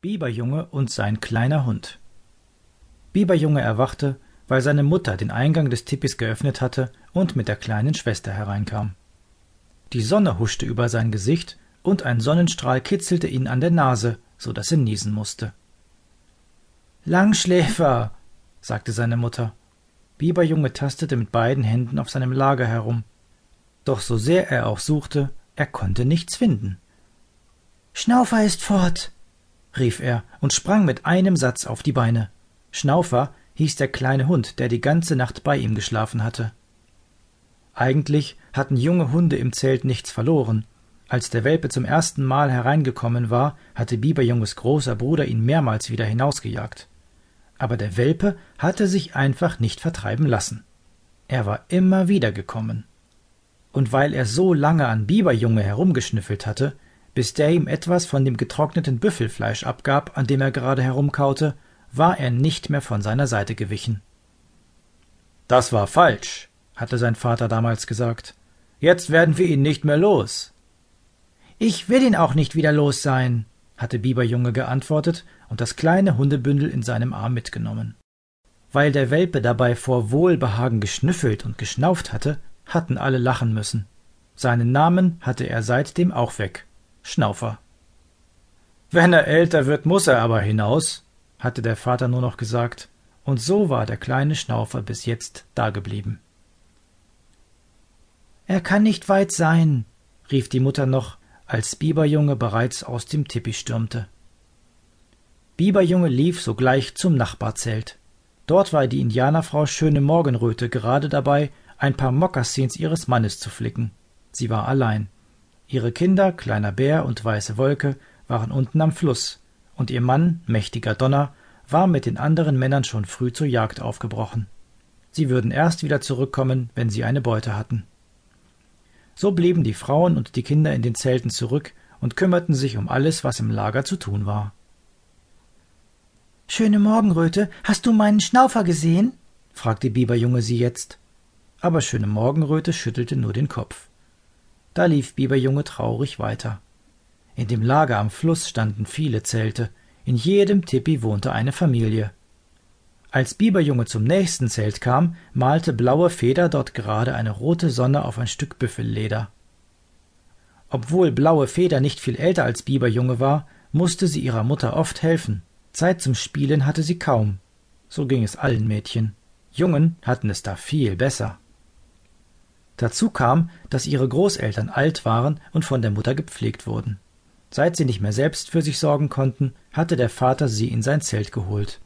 Biberjunge und sein kleiner Hund Biberjunge erwachte, weil seine Mutter den Eingang des Tippis geöffnet hatte und mit der kleinen Schwester hereinkam. Die Sonne huschte über sein Gesicht und ein Sonnenstrahl kitzelte ihn an der Nase, so dass er niesen musste. Langschläfer, sagte seine Mutter. Biberjunge tastete mit beiden Händen auf seinem Lager herum. Doch so sehr er auch suchte, er konnte nichts finden. Schnaufer ist fort, rief er und sprang mit einem Satz auf die Beine. Schnaufer hieß der kleine Hund, der die ganze Nacht bei ihm geschlafen hatte. Eigentlich hatten junge Hunde im Zelt nichts verloren. Als der Welpe zum ersten Mal hereingekommen war, hatte Biberjunges großer Bruder ihn mehrmals wieder hinausgejagt. Aber der Welpe hatte sich einfach nicht vertreiben lassen. Er war immer wieder gekommen. Und weil er so lange an Biberjunge herumgeschnüffelt hatte, bis der ihm etwas von dem getrockneten Büffelfleisch abgab, an dem er gerade herumkaute, war er nicht mehr von seiner Seite gewichen. Das war falsch, hatte sein Vater damals gesagt. Jetzt werden wir ihn nicht mehr los. Ich will ihn auch nicht wieder los sein, hatte Biberjunge geantwortet und das kleine Hundebündel in seinem Arm mitgenommen. Weil der Welpe dabei vor Wohlbehagen geschnüffelt und geschnauft hatte, hatten alle lachen müssen. Seinen Namen hatte er seitdem auch weg. Schnaufer. Wenn er älter wird, muss er aber hinaus, hatte der Vater nur noch gesagt, und so war der kleine Schnaufer bis jetzt dageblieben. Er kann nicht weit sein, rief die Mutter noch, als Biberjunge bereits aus dem Tippi stürmte. Biberjunge lief sogleich zum Nachbarzelt. Dort war die Indianerfrau Schöne Morgenröte gerade dabei, ein paar Mokassins ihres Mannes zu flicken. Sie war allein. Ihre Kinder, kleiner Bär und weiße Wolke, waren unten am Fluss, und ihr Mann, mächtiger Donner, war mit den anderen Männern schon früh zur Jagd aufgebrochen. Sie würden erst wieder zurückkommen, wenn sie eine Beute hatten. So blieben die Frauen und die Kinder in den Zelten zurück und kümmerten sich um alles, was im Lager zu tun war. Schöne Morgenröte, hast du meinen Schnaufer gesehen? fragte Biberjunge sie jetzt. Aber Schöne Morgenröte schüttelte nur den Kopf. Da lief Biberjunge traurig weiter. In dem Lager am Fluss standen viele Zelte, in jedem Tippi wohnte eine Familie. Als Biberjunge zum nächsten Zelt kam, malte Blaue Feder dort gerade eine rote Sonne auf ein Stück Büffelleder. Obwohl Blaue Feder nicht viel älter als Biberjunge war, musste sie ihrer Mutter oft helfen. Zeit zum Spielen hatte sie kaum. So ging es allen Mädchen. Jungen hatten es da viel besser. Dazu kam, dass ihre Großeltern alt waren und von der Mutter gepflegt wurden. Seit sie nicht mehr selbst für sich sorgen konnten, hatte der Vater sie in sein Zelt geholt.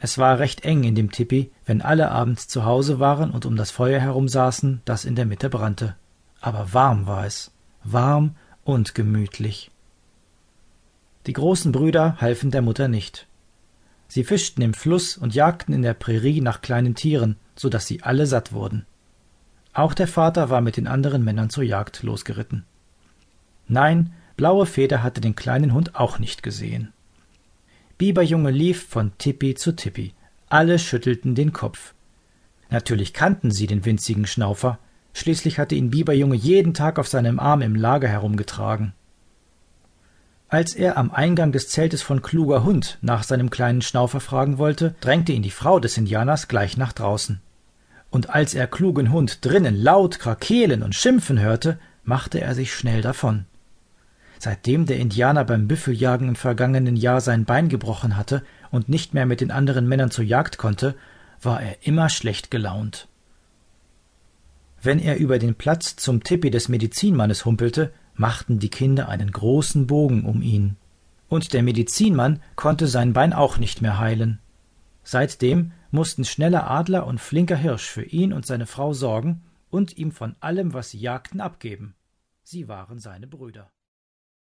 Es war recht eng in dem Tipi, wenn alle abends zu Hause waren und um das Feuer herum saßen, das in der Mitte brannte. Aber warm war es, warm und gemütlich. Die großen Brüder halfen der Mutter nicht. Sie fischten im Fluss und jagten in der Prärie nach kleinen Tieren, so dass sie alle satt wurden. Auch der Vater war mit den anderen Männern zur Jagd losgeritten. Nein, Blaue Feder hatte den kleinen Hund auch nicht gesehen. Biberjunge lief von Tippi zu Tippi. Alle schüttelten den Kopf. Natürlich kannten sie den winzigen Schnaufer. Schließlich hatte ihn Biberjunge jeden Tag auf seinem Arm im Lager herumgetragen. Als er am Eingang des Zeltes von Kluger Hund nach seinem kleinen Schnaufer fragen wollte, drängte ihn die Frau des Indianers gleich nach draußen und als er klugen Hund drinnen laut krakehlen und schimpfen hörte, machte er sich schnell davon. Seitdem der Indianer beim Büffeljagen im vergangenen Jahr sein Bein gebrochen hatte und nicht mehr mit den anderen Männern zur Jagd konnte, war er immer schlecht gelaunt. Wenn er über den Platz zum Tippi des Medizinmannes humpelte, machten die Kinder einen großen Bogen um ihn. Und der Medizinmann konnte sein Bein auch nicht mehr heilen. Seitdem mussten schneller Adler und flinker Hirsch für ihn und seine Frau sorgen und ihm von allem, was sie jagten, abgeben. Sie waren seine Brüder.